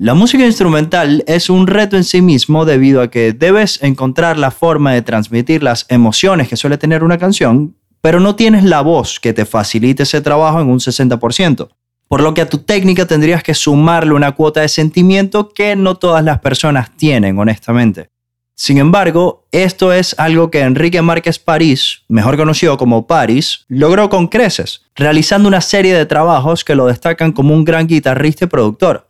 La música instrumental es un reto en sí mismo debido a que debes encontrar la forma de transmitir las emociones que suele tener una canción, pero no tienes la voz que te facilite ese trabajo en un 60%. Por lo que a tu técnica tendrías que sumarle una cuota de sentimiento que no todas las personas tienen, honestamente. Sin embargo, esto es algo que Enrique Márquez París, mejor conocido como París, logró con creces, realizando una serie de trabajos que lo destacan como un gran guitarrista y productor.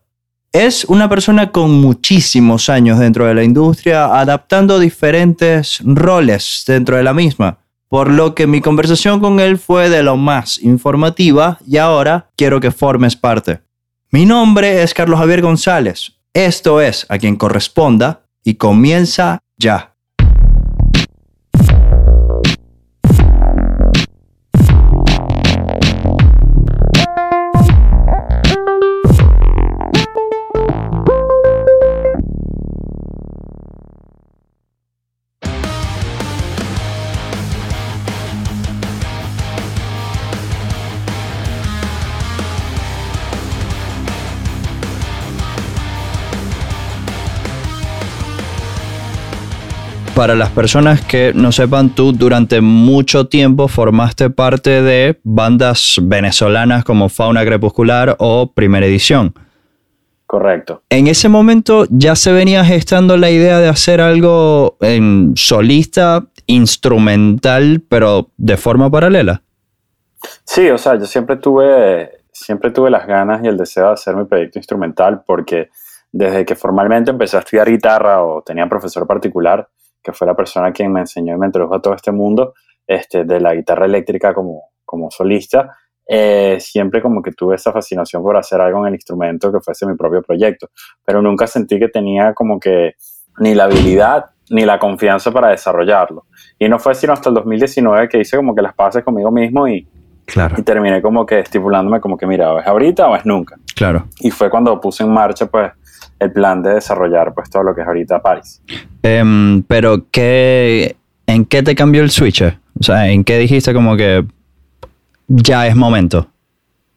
Es una persona con muchísimos años dentro de la industria, adaptando diferentes roles dentro de la misma, por lo que mi conversación con él fue de lo más informativa y ahora quiero que formes parte. Mi nombre es Carlos Javier González, esto es a quien corresponda y comienza ya. Para las personas que no sepan, tú durante mucho tiempo formaste parte de bandas venezolanas como Fauna Crepuscular o Primera Edición. Correcto. En ese momento ya se venía gestando la idea de hacer algo en solista, instrumental, pero de forma paralela. Sí, o sea, yo siempre tuve, siempre tuve las ganas y el deseo de hacer mi proyecto instrumental porque desde que formalmente empecé a estudiar guitarra o tenía profesor particular, que fue la persona quien me enseñó y me introdujo a todo este mundo este, de la guitarra eléctrica como, como solista, eh, siempre como que tuve esa fascinación por hacer algo en el instrumento que fuese mi propio proyecto, pero nunca sentí que tenía como que ni la habilidad ni la confianza para desarrollarlo. Y no fue sino hasta el 2019 que hice como que las paces conmigo mismo y, claro. y terminé como que estipulándome como que mira, o es ahorita o es nunca. Claro. Y fue cuando puse en marcha pues el plan de desarrollar pues todo lo que es ahorita Paris. Em, pero ¿qué, ¿en qué te cambió el switch? O sea, ¿en qué dijiste como que ya es momento?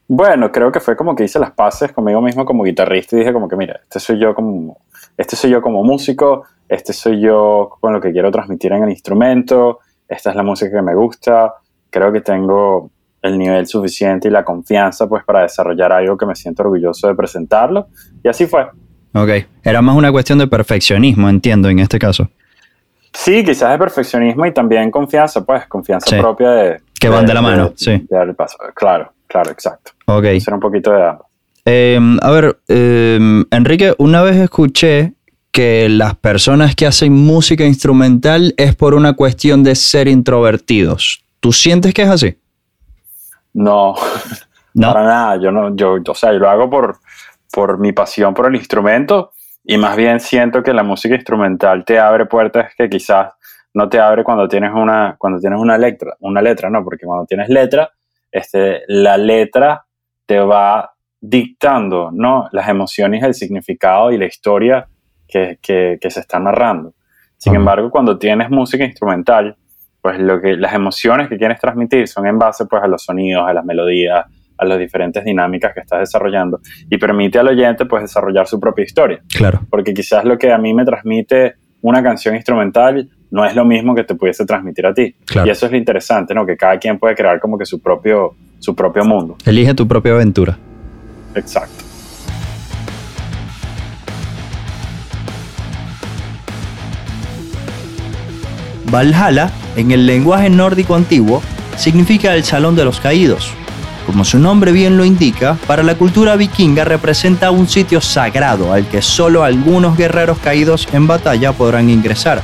Bueno, creo que fue como que hice las paces conmigo mismo como guitarrista y dije como que mira, este soy yo como, este soy yo como músico, este soy yo con lo que quiero transmitir en el instrumento, esta es la música que me gusta, creo que tengo el nivel suficiente y la confianza pues para desarrollar algo que me siento orgulloso de presentarlo y así fue. Ok, era más una cuestión de perfeccionismo, entiendo, en este caso. Sí, quizás de perfeccionismo y también confianza, pues, confianza propia de... Que van de, la mano, sí. dar el paso. Claro, claro, exacto. Ok. Ser un poquito de ambos. Em, a ver, em, Enrique, una vez escuché que las personas que hacen música instrumental es por una cuestión de ser introvertidos. ¿Tú sientes que es así? No, no. para nada. Yo no, yo, o sea, yo lo hago por, por mi pasión por el instrumento y más bien siento que la música instrumental te abre puertas que quizás no te abre cuando tienes una, cuando tienes una letra, una letra, ¿no? Porque cuando tienes letra, este, la letra te va dictando, ¿no? Las emociones, el significado y la historia que, que, que se está narrando. Sin embargo, cuando tienes música instrumental, pues lo que, las emociones que quieres transmitir son en base pues a los sonidos, a las melodías, a las diferentes dinámicas que estás desarrollando y permite al oyente pues desarrollar su propia historia. Claro. Porque quizás lo que a mí me transmite una canción instrumental no es lo mismo que te pudiese transmitir a ti. Claro. Y eso es lo interesante, ¿no? Que cada quien puede crear como que su propio, su propio mundo. Elige tu propia aventura. Exacto. Valhalla, en el lenguaje nórdico antiguo, significa el Salón de los Caídos. Como su nombre bien lo indica, para la cultura vikinga representa un sitio sagrado al que solo algunos guerreros caídos en batalla podrán ingresar.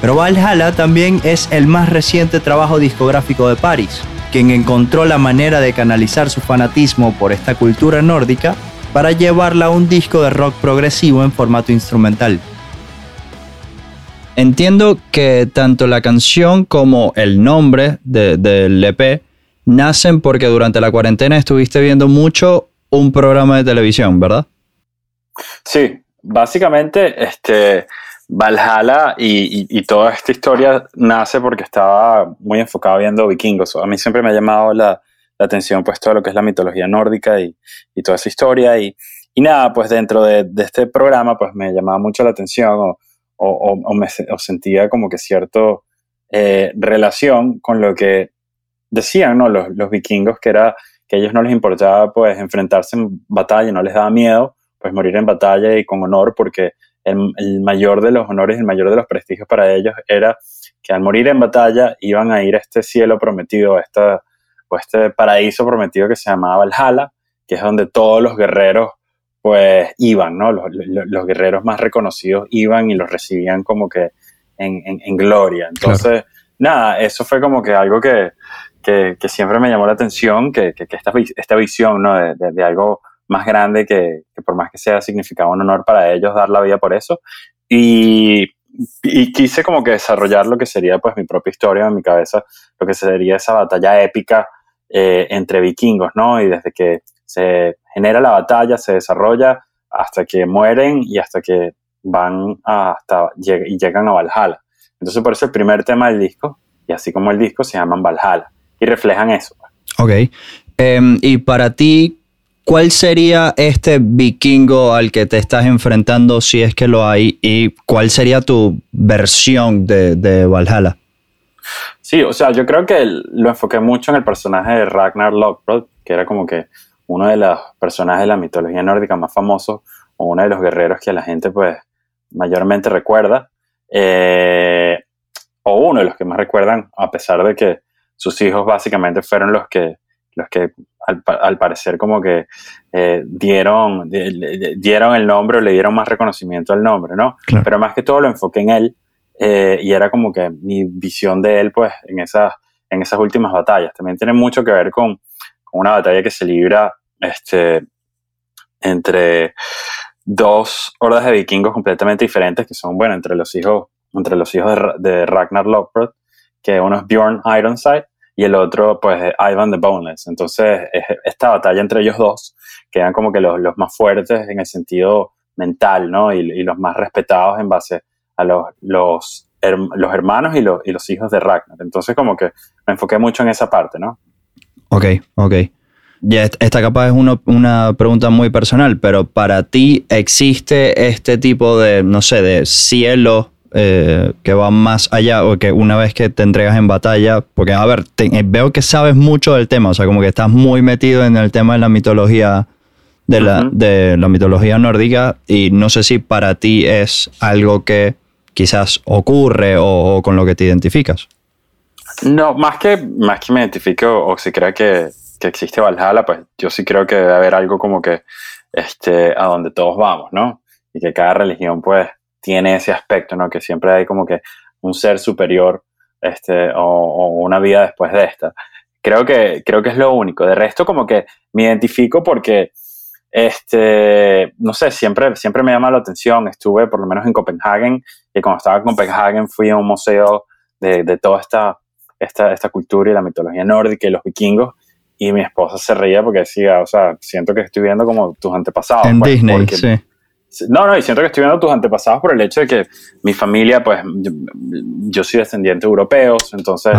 Pero Valhalla también es el más reciente trabajo discográfico de Paris, quien encontró la manera de canalizar su fanatismo por esta cultura nórdica para llevarla a un disco de rock progresivo en formato instrumental. Entiendo que tanto la canción como el nombre del EP nacen porque durante la cuarentena estuviste viendo mucho un programa de televisión, ¿verdad? Sí, básicamente este, Valhalla y, toda esta historia nace porque estaba muy enfocado viendo vikingos. A mí siempre me ha llamado la, atención pues todo lo que es la mitología nórdica y, toda esa historia y, nada, pues dentro de, este programa, pues me llamaba mucho la atención o, me, sentía como que cierto eh, relación con lo que decían ¿no? los, los vikingos, que era que a ellos no les importaba pues enfrentarse en batalla, no les daba miedo pues morir en batalla y con honor, porque el, mayor de los honores, el mayor de los prestigios para ellos era que al morir en batalla iban a ir a este cielo prometido, a esta, o este paraíso prometido que se llamaba Valhalla, que es donde todos los guerreros pues iban, ¿no? Los, guerreros más reconocidos iban y los recibían como que en, gloria. Entonces, nada, eso fue como que algo que, que, siempre me llamó la atención, que, que esta, esta, visión ¿no? de, de, algo más grande que, por más que sea significaba un honor para ellos dar la vida por eso. Y, y, quise como que desarrollar lo que sería pues mi propia historia en mi cabeza, lo que sería esa batalla épica eh, entre vikingos, ¿no? Y desde que se genera la batalla, se desarrolla hasta que mueren y hasta que van hasta y llegan a Valhalla. Entonces por eso el primer tema del disco, y así como el disco, se llaman Valhalla y reflejan eso. Ok. Em, y para ti, ¿cuál sería este vikingo al que te estás enfrentando si es que lo hay? ¿Y cuál sería tu versión de, de Valhalla? Sí, o sea, yo creo que lo enfoqué mucho en el personaje de Ragnar Lothbrok, que era como que uno de los personajes de la mitología nórdica más famosos, o uno de los guerreros que la gente pues mayormente recuerda, eh, o uno de los que más recuerdan, a pesar de que sus hijos básicamente fueron los que, los que al, parecer como que eh, dieron, dieron el nombre o le dieron más reconocimiento al nombre, ¿no? Pero más que todo lo enfoqué en él eh, y era como que mi visión de él, pues, en esas, en esas últimas batallas. También tiene mucho que ver con, con una batalla que se libra este, entre dos hordas de vikingos completamente diferentes, que son, bueno, entre los hijos, entre los hijos de, Ragnar Lothbrok que uno es Bjorn Ironside y el otro, pues, Ivan the Boneless. Entonces, esta batalla entre ellos dos quedan como que los, los más fuertes en el sentido mental, ¿no? Y, y, los más respetados en base a los, los, los hermanos y los, y los hijos de Ragnar. Entonces, como que me enfoqué mucho en esa parte, ¿no? Ok, ok. Ya, esta capaz es una pregunta muy personal, pero para ti existe este tipo de, no sé, de cielo eh, que va más allá o que una vez que te entregas en batalla, porque a ver, eh, veo que sabes mucho del tema, o sea, como que estás muy metido en el tema de la mitología de la, de la mitología nórdica y no sé si para ti es algo que quizás ocurre o, con lo que te identificas. No, más que, más que me identifico o si creo que, que existe Valhalla, pues yo sí creo que debe haber algo como que este, a donde todos vamos, ¿no? Y que cada religión pues tiene ese aspecto, ¿no? Que siempre hay como que un ser superior este, o, una vida después de esta. Creo que, creo que es lo único. De resto, como que me identifico porque, este, no sé, siempre, siempre me llama la atención. Estuve por lo menos en Copenhague y cuando estaba en Copenhague fui a un museo de, de toda esta, esta, esta cultura y la mitología nórdica y los vikingos y mi esposa se reía porque decía, o sea, siento que estoy viendo como tus antepasados. En pues, Disney, sí. No, no, y siento que estoy viendo tus antepasados por el hecho de que mi familia, pues, yo, soy descendiente de europeos, entonces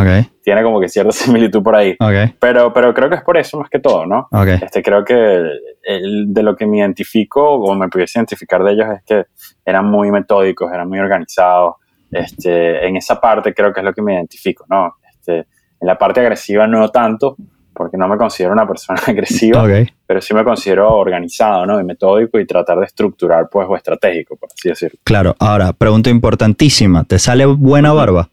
tiene como que cierta similitud por ahí. Pero, pero creo que es por eso más que todo, ¿no? Este, creo que de lo que me identifico, o me pudiese identificar de ellos, es que eran muy metódicos, eran muy organizados. Este, en esa parte creo que es lo que me identifico, ¿no? Este, en la parte agresiva no tanto, porque no me considero una persona agresiva, pero sí me considero organizado, ¿no? Y metódico y tratar de estructurar, pues, o estratégico, por así decirlo. Claro, ahora, pregunta importantísima, ¿te sale buena barba?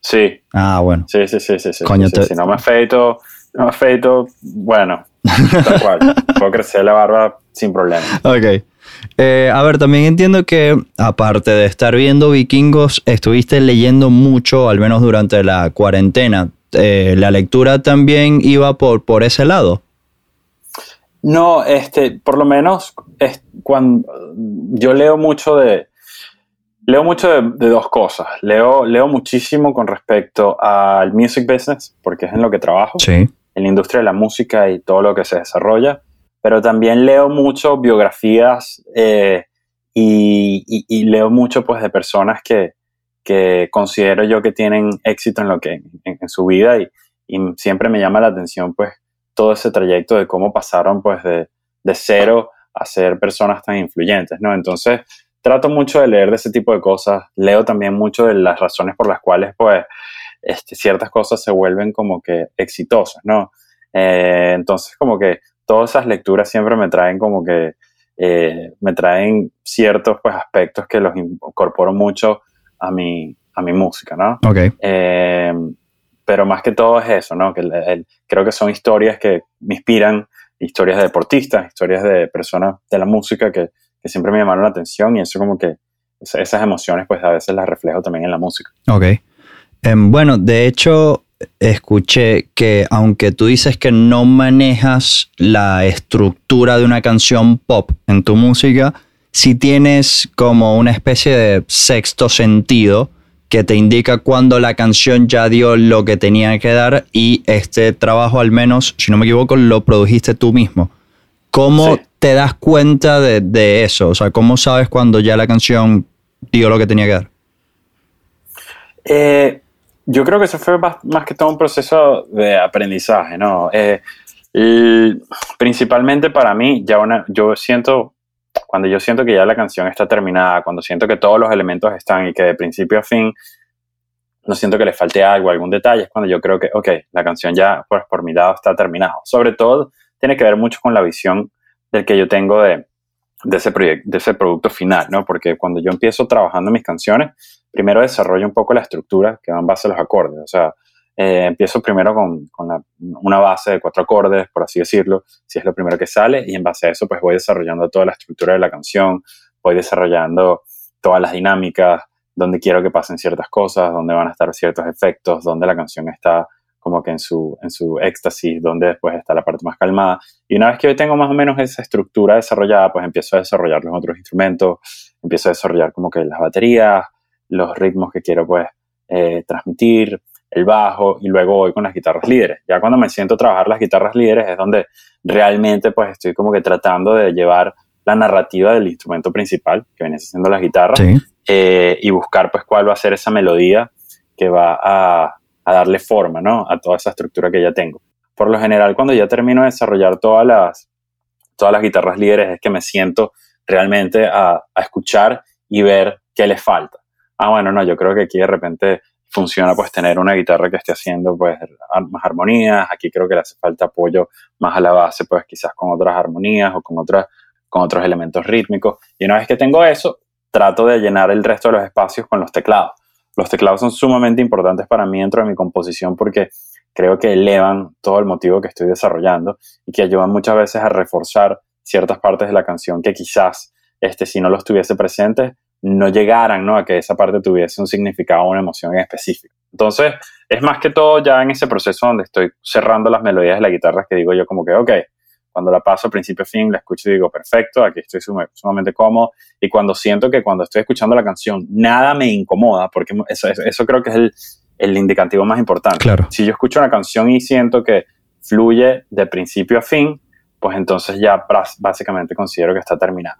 Sí. Ah, bueno. Sí, sí, sí, sí. sí, Si no me afeito, no me afeito, bueno, tal cual. Puedo crecer la barba sin problema. Ok. Eh, a ver, también entiendo que aparte de estar viendo vikingos, estuviste leyendo mucho, al menos durante la cuarentena. Eh, la lectura también iba por, por ese lado. No, este, por lo menos es cuando yo leo mucho de leo mucho de, dos cosas. Leo, leo muchísimo con respecto al music business, porque es en lo que trabajo, en la industria de la música y todo lo que se desarrolla. Pero también leo mucho biografías eh, y, leo mucho pues de personas que, que considero yo que tienen éxito en lo que en, su vida y, siempre me llama la atención pues todo ese trayecto de cómo pasaron pues de, de cero a ser personas tan influyentes, ¿no? Entonces, trato mucho de leer de ese tipo de cosas, leo también mucho de las razones por las cuales, pues, este, ciertas cosas se vuelven como que exitosas, ¿no? Eh, entonces, como que todas esas lecturas siempre me traen como que, eh, me traen ciertos, pues, aspectos que los incorporo mucho a mi, a mi música, ¿no? Ok. Eh, pero más que todo es eso, ¿no? Que creo que son historias que me inspiran, historias de deportistas, historias de personas de la música que, que siempre me llamaron la atención y eso como que esas emociones pues a veces las reflejo también en la música. Ok. Em, bueno, de hecho, escuché que aunque tú dices que no manejas la estructura de una canción pop en tu música, sí tienes como una especie de sexto sentido que te indica cuando la canción ya dio lo que tenía que dar y este trabajo al menos, si no me equivoco, lo produjiste tú mismo. ¿Cómo te das cuenta de, eso? O sea, ¿cómo sabes cuando ya la canción dio lo que tenía que dar? Eh, yo creo que eso fue más, que todo un proceso de aprendizaje, ¿no? Eh, principalmente para mí, ya una, yo siento cuando yo siento que ya la canción está terminada, cuando siento que todos los elementos están y que de principio a fin no siento que le falte algo, algún detalle, es cuando yo creo que, ok, la canción ya pues, por mi lado está terminada. Sobre todo tiene que ver mucho con la visión del que yo tengo de, de ese, de ese producto final, ¿no? Porque cuando yo empiezo trabajando mis canciones, primero desarrollo un poco la estructura que va en base a los acordes. O sea, eh, empiezo primero con, una base de cuatro acordes, por así decirlo, si es lo primero que sale, y en base a eso pues voy desarrollando toda la estructura de la canción, voy desarrollando todas las dinámicas, donde quiero que pasen ciertas cosas, donde van a estar ciertos efectos, donde la canción está como que en su, en su éxtasis, donde después está la parte más calmada. Y una vez que yo tengo más o menos esa estructura desarrollada, pues empiezo a desarrollar los otros instrumentos, empiezo a desarrollar como que las baterías, los ritmos que quiero pues eh, transmitir, el bajo y luego voy con las guitarras líderes. Ya cuando me siento a trabajar las guitarras líderes es donde realmente pues estoy como que tratando de llevar la narrativa del instrumento principal, que viene siendo las guitarras, eh, y buscar pues cuál va a ser esa melodía que va a, a, darle forma, ¿no? A toda esa estructura que ya tengo. Por lo general, cuando ya termino de desarrollar todas las, todas las guitarras líderes, es que me siento realmente a, a escuchar y ver qué le falta. Ah, bueno, no, yo creo que aquí de repente funciona pues tener una guitarra que esté haciendo pues más armonías, aquí creo que le hace falta apoyo más a la base pues quizás con otras armonías o con, otras, con otros elementos rítmicos y una vez que tengo eso trato de llenar el resto de los espacios con los teclados. Los teclados son sumamente importantes para mí dentro de mi composición porque creo que elevan todo el motivo que estoy desarrollando y que ayudan muchas veces a reforzar ciertas partes de la canción que quizás este, si no los tuviese presentes no llegaran ¿no? a que esa parte tuviese un significado o una emoción en específico. Entonces, es más que todo ya en ese proceso donde estoy cerrando las melodías de la guitarra que digo yo como que, ok, cuando la paso principio a fin, la escucho y digo, perfecto, aquí estoy sumamente cómodo. Y cuando siento que cuando estoy escuchando la canción, nada me incomoda, porque eso, eso, creo que es el, el, indicativo más importante. Claro. Si yo escucho una canción y siento que fluye de principio a fin, pues entonces ya básicamente considero que está terminada.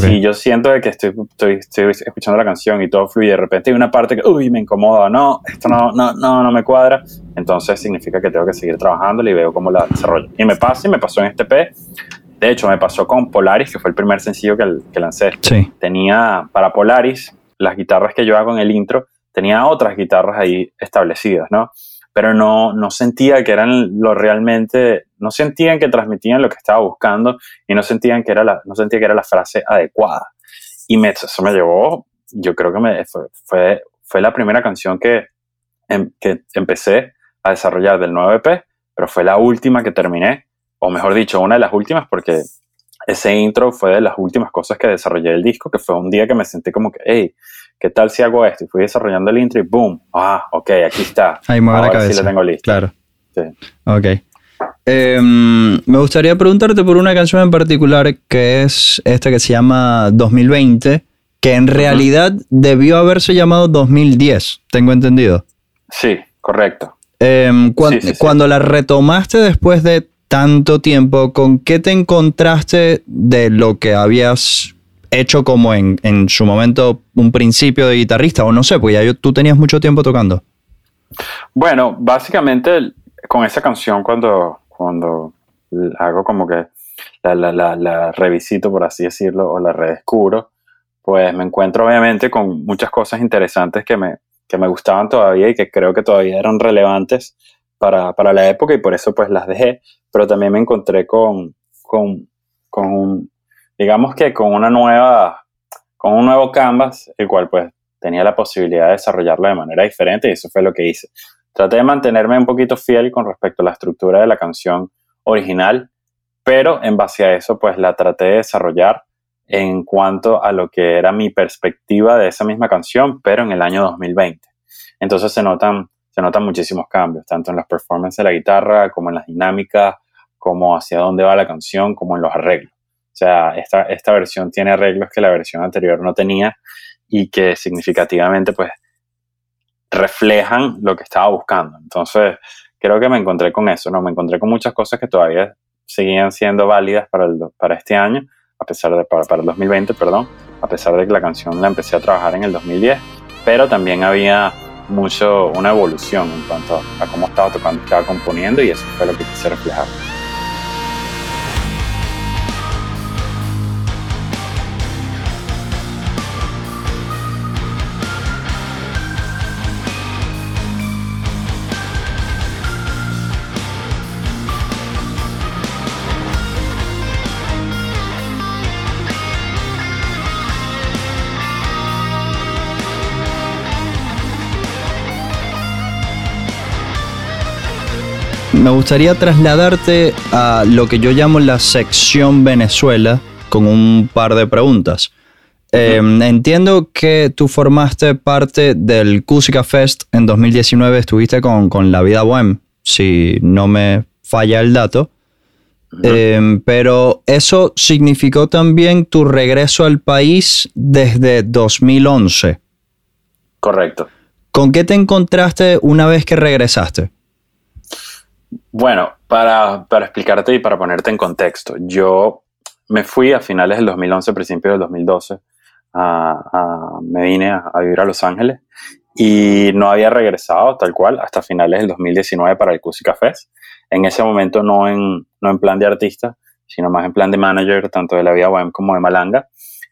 Si yo siento que estoy, estoy, estoy, escuchando la canción y todo fluye, de repente hay una parte que, uy, me incomoda, no, esto no, no, no, no me cuadra, entonces significa que tengo que seguir trabajando y veo cómo la desarrollo. Y me pasa y me pasó en este P. De hecho, me pasó con Polaris, que fue el primer sencillo que, que lancé. Sí. Tenía para Polaris, las guitarras que yo hago en el intro, tenía otras guitarras ahí establecidas, ¿no? pero no, no sentía que eran lo realmente, no sentían que transmitían lo que estaba buscando y no sentían que era la, no sentía que era la frase adecuada. Y me, eso me llevó, yo creo que me, fue, fue, la primera canción que, em, que empecé a desarrollar del nuevo EP, pero fue la última que terminé, o mejor dicho, una de las últimas porque ese intro fue de las últimas cosas que desarrollé el disco, que fue un día que me sentí como que, hey, ¿qué tal si hago esto? Y fui desarrollando el intro y boom, ah, ok, aquí está. Ahí mueve la cabeza. Sí lo tengo listo. Claro. Sí. Ok. Em, me gustaría preguntarte por una canción en particular que es esta que se llama 2020, que en realidad debió haberse llamado 2010, tengo entendido. Sí, correcto. Em, cuando la retomaste después de tanto tiempo, ¿con qué te encontraste de lo que habías hecho como en, su momento un principio de guitarrista? O no sé, pues ya tú tenías mucho tiempo tocando. Bueno, básicamente con esa canción cuando, cuando hago como que la, la, la, revisito, por así decirlo, o la redescubro, pues me encuentro obviamente con muchas cosas interesantes que me, que me gustaban todavía y que creo que todavía eran relevantes para, para la época y por eso pues las dejé, pero también me encontré con, con, con un, digamos que con una nueva, con un nuevo canvas, el cual pues tenía la posibilidad de desarrollarlo de manera diferente y eso fue lo que hice. Traté de mantenerme un poquito fiel con respecto a la estructura de la canción original, pero en base a eso pues la traté de desarrollar en cuanto a lo que era mi perspectiva de esa misma canción, pero en el año 2020. Entonces se notan, se notan muchísimos cambios, tanto en las performances de la guitarra, como en las dinámicas, como hacia dónde va la canción, como en los arreglos. O sea, esta, esta versión tiene arreglos que la versión anterior no tenía y que significativamente pues reflejan lo que estaba buscando. Entonces, creo que me encontré con eso, ¿no? Me encontré con muchas cosas que todavía seguían siendo válidas para, el, para este año, a pesar de, para, para el 2020, perdón, a pesar de que la canción la empecé a trabajar en el 2010, pero también había mucho, una evolución en cuanto a cómo estaba tocando, estaba componiendo y eso fue lo que quise reflejar. Me gustaría trasladarte a lo que yo llamo la sección Venezuela con un par de preguntas. Em, entiendo que tú formaste parte del Cusica Fest en 2019, estuviste con, La Vida Bohem, si no me falla el dato. Em, pero eso significó también tu regreso al país desde 2011. Correcto. ¿Con qué te encontraste una vez que regresaste? Bueno, para, para, explicarte y para ponerte en contexto, yo me fui a finales del 2011, principios del 2012, a, me vine a, vivir a Los Ángeles y no había regresado tal cual hasta finales del 2019 para el Cusi Cafés. En ese momento no en, no en plan de artista, sino más en plan de manager, tanto de la Vida Web como de Malanga.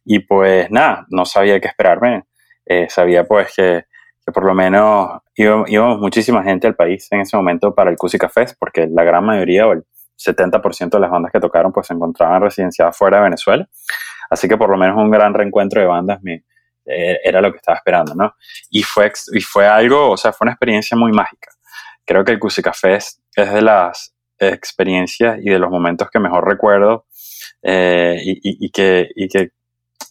Y pues nada, no sabía qué esperarme. Eh, sabía pues que que por lo menos íbamos, muchísima gente al país en ese momento para el Cusi Cafés, porque la gran mayoría o el 70% de las bandas que tocaron pues se encontraban residenciadas fuera de Venezuela. Así que por lo menos un gran reencuentro de bandas me, eh, era lo que estaba esperando, ¿no? Y fue, y fue algo, o sea, fue una experiencia muy mágica. Creo que el Cusi Cafés es de las experiencias y de los momentos que mejor recuerdo eh, y, que, y, que,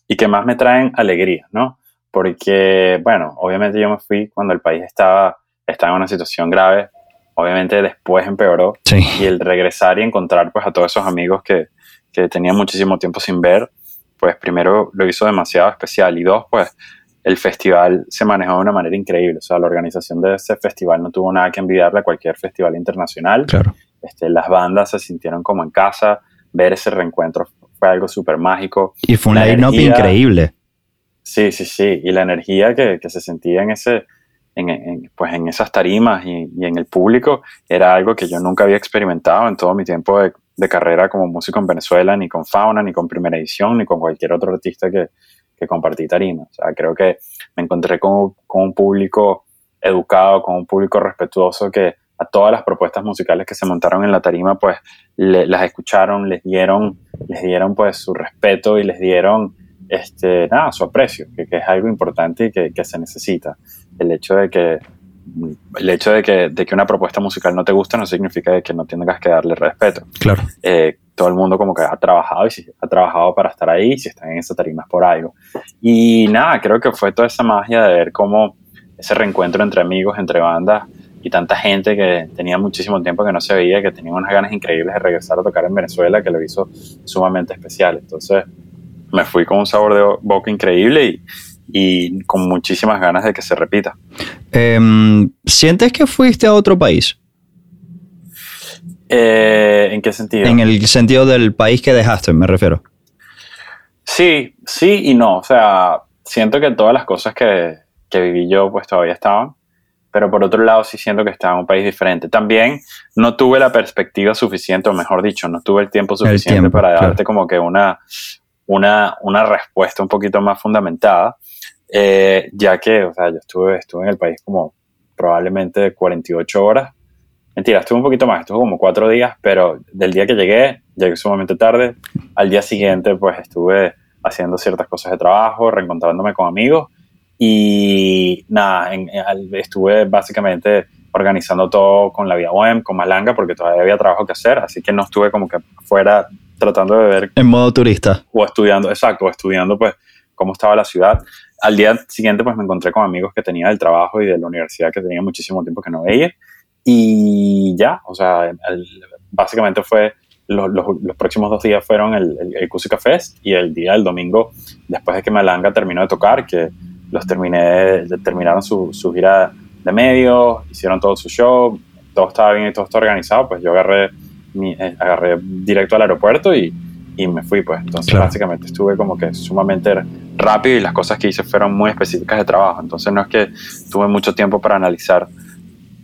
y que más me traen alegría, ¿no? Porque, bueno, obviamente yo me fui cuando el país estaba, estaba en una situación grave, obviamente después empeoró, y el regresar y encontrar pues a todos esos amigos que, que tenía muchísimo tiempo sin ver, pues primero lo hizo demasiado especial, y dos, pues el festival se manejó de una manera increíble, o sea, la organización de ese festival no tuvo nada que envidiarle a cualquier festival internacional, claro. este, las bandas se sintieron como en casa, ver ese reencuentro fue algo súper mágico. Y fue un line-up increíble. Sí, sí, sí. Y la energía que, se sentía en ese, en, pues en esas tarimas y, en el público era algo que yo nunca había experimentado en todo mi tiempo de, carrera como músico en Venezuela, ni con Fauna, ni con Primera Edición, ni con cualquier otro artista que, que compartí tarima. O sea, creo que me encontré con, un público educado, con un público respetuoso que a todas las propuestas musicales que se montaron en la tarima, pues las escucharon, les dieron, les dieron pues su respeto y les dieron este, nada, su aprecio, que, es algo importante y que, se necesita. El hecho de que el hecho de que, de que, una propuesta musical no te gusta no significa que no tengas que darle respeto. Claro. Eh, todo el mundo como que ha trabajado y si ha trabajado para estar ahí, si están en esa tarima es por algo. Y nada, creo que fue toda esa magia de ver cómo ese reencuentro entre amigos, entre bandas y tanta gente que tenía muchísimo tiempo que no se veía, que tenía unas ganas increíbles de regresar a tocar en Venezuela, que lo hizo sumamente especial. Entonces, me fui con un sabor de boca increíble y, con muchísimas ganas de que se repita. Em, ¿Sientes que fuiste a otro país? Eh, ¿En qué sentido? En el sentido del país que dejaste, me refiero. Sí, sí y no. O sea, siento que todas las cosas que, viví yo pues todavía estaban. pero por otro lado sí siento que estaba en un país diferente. También no tuve la perspectiva suficiente, o mejor dicho, no tuve el tiempo suficiente para darte como que una, una, una respuesta un poquito más fundamentada, eh, ya que, o sea, yo estuve, estuve en el país como probablemente 48 horas. Mentira, estuve un poquito más, estuve como cuatro días, pero del día que llegué, llegué sumamente tarde. Al día siguiente, pues estuve haciendo ciertas cosas de trabajo, reencontrándome con amigos y nada, estuve básicamente organizando todo con la vía web, con Malanga, porque todavía había trabajo que hacer, así que no estuve como que fuera tratando de ver... En modo turista. O estudiando, exacto, o estudiando pues cómo estaba la ciudad al día siguiente pues me encontré con amigos que tenía del trabajo y de la universidad que tenía muchísimo tiempo que no veía y ya, o sea, básicamente fue los, los, próximos dos días fueron el, el, el Cusica Fest y el día del domingo después de que Malanga terminó de tocar, que los terminé, terminaron su, su gira de medios, hicieron todo su show, todo estaba bien y todo estaba organizado, pues yo agarré, mi, eh, agarré directo al aeropuerto y, y me fui, pues. Entonces, básicamente estuve como que sumamente rápido y las cosas que hice fueron muy específicas de trabajo. Entonces no es que tuve mucho tiempo para analizar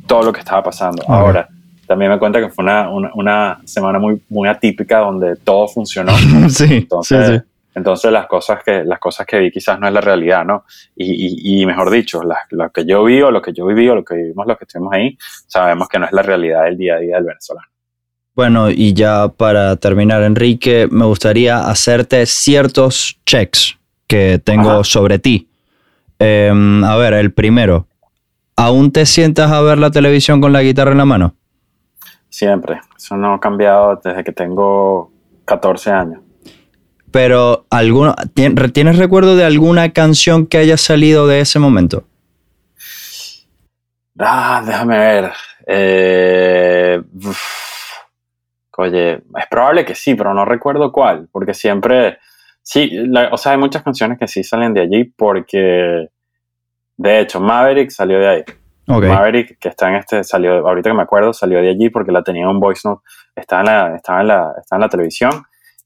todo lo que estaba pasando. Ahora, también me cuenta que fue una, una, semana muy, muy atípica donde todo funcionó. sí, entonces, sí, Entonces las cosas, que, las cosas que vi quizás no es la realidad, ¿no? Y, y, mejor dicho, lo que yo vi o lo que yo viví o lo que vivimos los que estuvimos ahí, sabemos que no es la realidad del día a día del venezolano. Bueno, y ya para terminar, Enrique, me gustaría hacerte ciertos checks que tengo sobre ti. Em, a ver, el primero. ¿Aún te sientas a ver la televisión con la guitarra en la mano? Siempre. Eso no ha cambiado desde que tengo 14 años. Pero, ¿alguno, ¿tienes recuerdo de alguna canción que haya salido de ese momento? Ah, déjame ver. Eh, oye, es probable que sí, pero no recuerdo cuál, porque siempre Sí, o sea, hay muchas canciones que sí salen de allí porque, de hecho, Maverick salió de ahí. Maverick, que está en este, salió, ahorita que me acuerdo, salió de allí porque la tenía un voice note, estaba en la, estaba en la, estaba en la televisión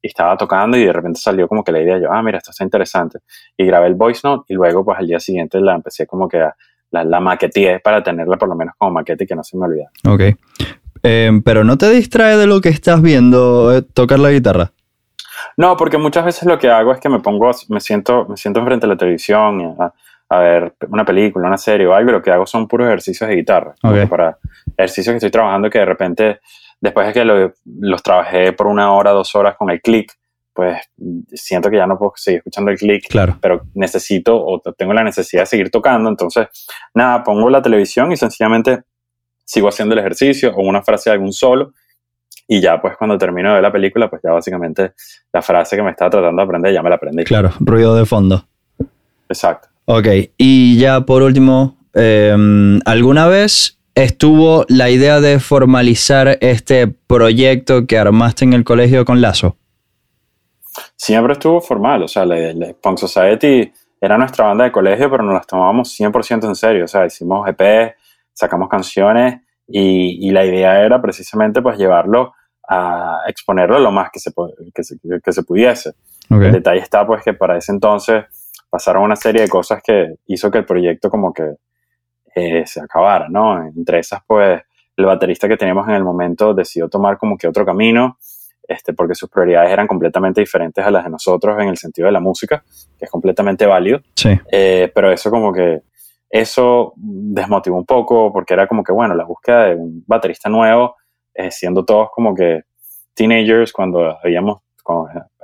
y estaba tocando y de repente salió como que la idea, yo, ah, mira, esto está interesante. Y grabé el voice note y luego pues al día siguiente la empecé como que a, la, la maqueteé para tenerla por lo menos como maquete y que no se me olvide. Ok. Em, pero no te distrae de lo que estás viendo eh, tocar la guitarra. No, porque muchas veces lo que hago es que me pongo, me siento, me siento enfrente de la televisión a, a ver una película, una serie o algo, y lo que hago son puros ejercicios de guitarra. Para ejercicios que estoy trabajando que de repente, después de que los trabajé por una hora, dos horas con el click, pues siento que ya no puedo seguir escuchando el click, claro. pero necesito o tengo la necesidad de seguir tocando. Entonces, nada, pongo la televisión y sencillamente sigo haciendo el ejercicio o una frase de algún solo y ya pues cuando termino de ver la película, pues ya básicamente la frase que me estaba tratando de aprender ya me la aprendí. Claro, ruido de fondo. Exacto. Ok, y ya por último, em, ¿alguna vez estuvo la idea de formalizar este proyecto que armaste en el colegio con Lazo? Siempre estuvo formal, o sea, la, Punk Society era nuestra banda de colegio, pero nos las tomábamos 100% en serio, o sea, hicimos EP, sacamos canciones y, y, la idea era precisamente pues llevarlo a exponerlo lo más que se, que se, que se pudiese. El detalle está pues que para ese entonces pasaron una serie de cosas que hizo que el proyecto como que eh, se acabara, ¿no? Entre esas pues el baterista que teníamos en el momento decidió tomar como que otro camino, este, porque sus prioridades eran completamente diferentes a las de nosotros en el sentido de la música, que es completamente válido. Sí. Eh, pero eso como que, eso desmotivó un poco, porque era como que, bueno, la búsqueda de un baterista nuevo eh, siendo todos como que teenagers cuando habíamos,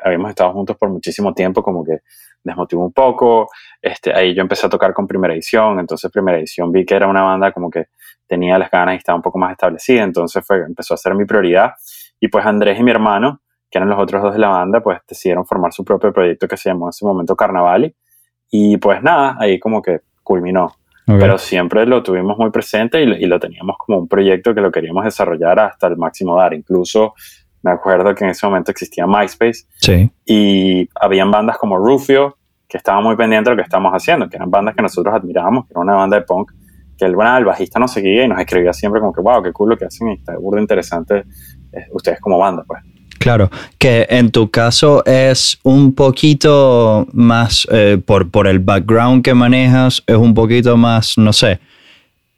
habíamos estado juntos por muchísimo tiempo, como que desmotivó un poco. Este, ahí yo empecé a tocar con Primera Edición, entonces Primera Edición vi que era una banda como que tenía las ganas y estaba un poco más establecida, entonces fue, empezó a ser mi prioridad. Y pues Andrés y mi hermano, que eran los otros dos de la banda, pues decidieron formar su propio proyecto que se llamó en ese momento Carnavali. Y pues nada, ahí como que culminó. Pero siempre lo tuvimos muy presente y, lo teníamos como un proyecto que lo queríamos desarrollar hasta el máximo dar. Incluso me acuerdo que en ese momento existía MySpace sí. y habían bandas como Rufio que estaban muy pendientes de lo que estábamos haciendo, que eran bandas que nosotros admirábamos, que era una banda de punk, que el, bueno, el bajista nos seguía y nos escribía siempre como que, wow, qué cool lo que hacen y está burdo interesante eh, ustedes como banda, pues. Claro, que en tu caso es un poquito más, eh, por, por el background que manejas, es un poquito más, no sé,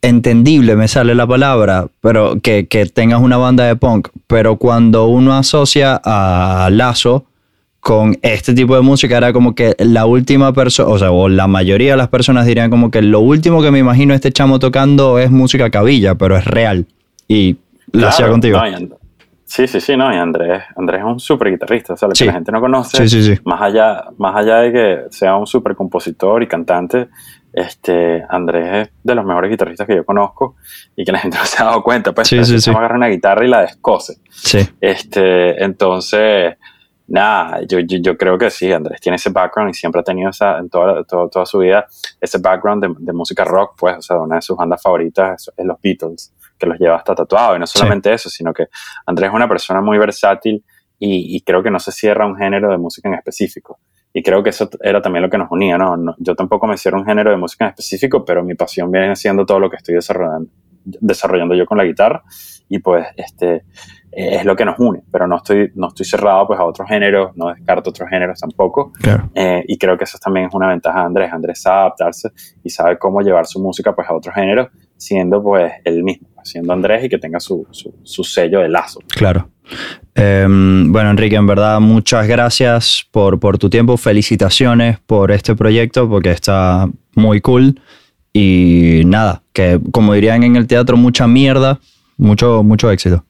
entendible, me sale la palabra, pero que, que, tengas una banda de punk. Pero cuando uno asocia a Lazo con este tipo de música, era como que la última persona, o sea, o la mayoría de las personas dirían como que lo último que me imagino este chamo tocando es música cabilla, pero es real. Y lo hacía contigo. Sí, sí, sí, no, y Andrés, Andrés es un súper guitarrista, o sea, lo que la gente no conoce, Más, allá, más allá de que sea un súper compositor y cantante, este, Andrés es de los mejores guitarristas que yo conozco y que la gente no se ha dado cuenta, pues sí, sí, agarra una guitarra y la descose. Sí. Este, entonces, nada, yo, yo, creo que sí, Andrés tiene ese background y siempre ha tenido esa, en toda, toda, su vida ese background de, música rock, pues, o sea, una de sus bandas favoritas es los Beatles, que los lleva hasta tatuado. Y no solamente eso, sino que Andrés es una persona muy versátil y, y creo que no se cierra un género de música en específico. Y creo que eso era también lo que nos unía, ¿no? Yo tampoco me cierro un género de música en específico, pero mi pasión viene siendo todo lo que estoy desarrollando, desarrollando yo con la guitarra y pues este es lo que nos une, pero no estoy, no estoy cerrado pues a otros géneros, no descarto otros géneros tampoco. Eh, y creo que eso también es una ventaja de Andrés. Andrés sabe adaptarse y sabe cómo llevar su música pues a otros géneros, siendo pues él mismo, siendo Andrés y que tenga su, su, su sello de lazo. Claro. Em, bueno, Enrique, en verdad, muchas gracias por, por tu tiempo. Felicitaciones por este proyecto porque está muy cool. Y nada, que como dirían en el teatro, mucha mierda, mucho, mucho éxito.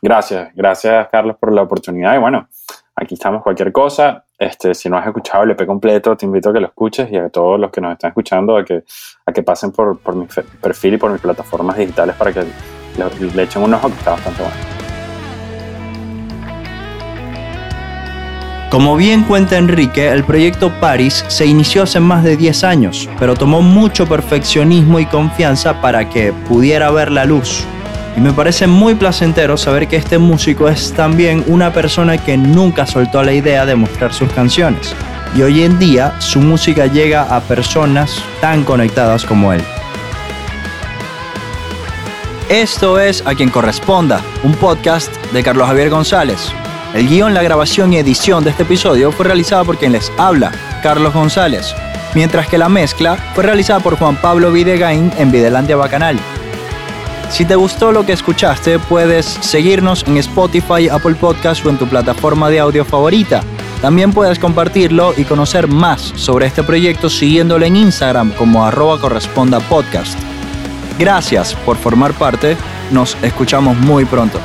Gracias, gracias Carlos por la oportunidad. Y bueno, aquí estamos cualquier cosa. Este, si no has escuchado el EP completo, te invito a que lo escuches y a todos los que nos están escuchando a que, a que pasen por, por mi perfil y por mis plataformas digitales para que le, le echen un ojo que está bastante bueno. Como bien cuenta Enrique, el proyecto Paris se inició hace más de 10 años, pero tomó mucho perfeccionismo y confianza para que pudiera ver la luz. Me parece muy placentero saber que este músico es también una persona que nunca soltó la idea de mostrar sus canciones. Y hoy en día su música llega a personas tan conectadas como él. Esto es A quien corresponda, un podcast de Carlos Javier González. El guion, la grabación y edición de este episodio fue realizada por quien les habla, Carlos González, mientras que la mezcla fue realizada por Juan Pablo Videgain en Videlandia Bacanal. Si te gustó lo que escuchaste, puedes seguirnos en Spotify, Apple Podcast o en tu plataforma de audio favorita. También puedes compartirlo y conocer más sobre este proyecto siguiéndolo en Instagram como arroba corresponda podcast. Gracias por formar parte, nos escuchamos muy pronto.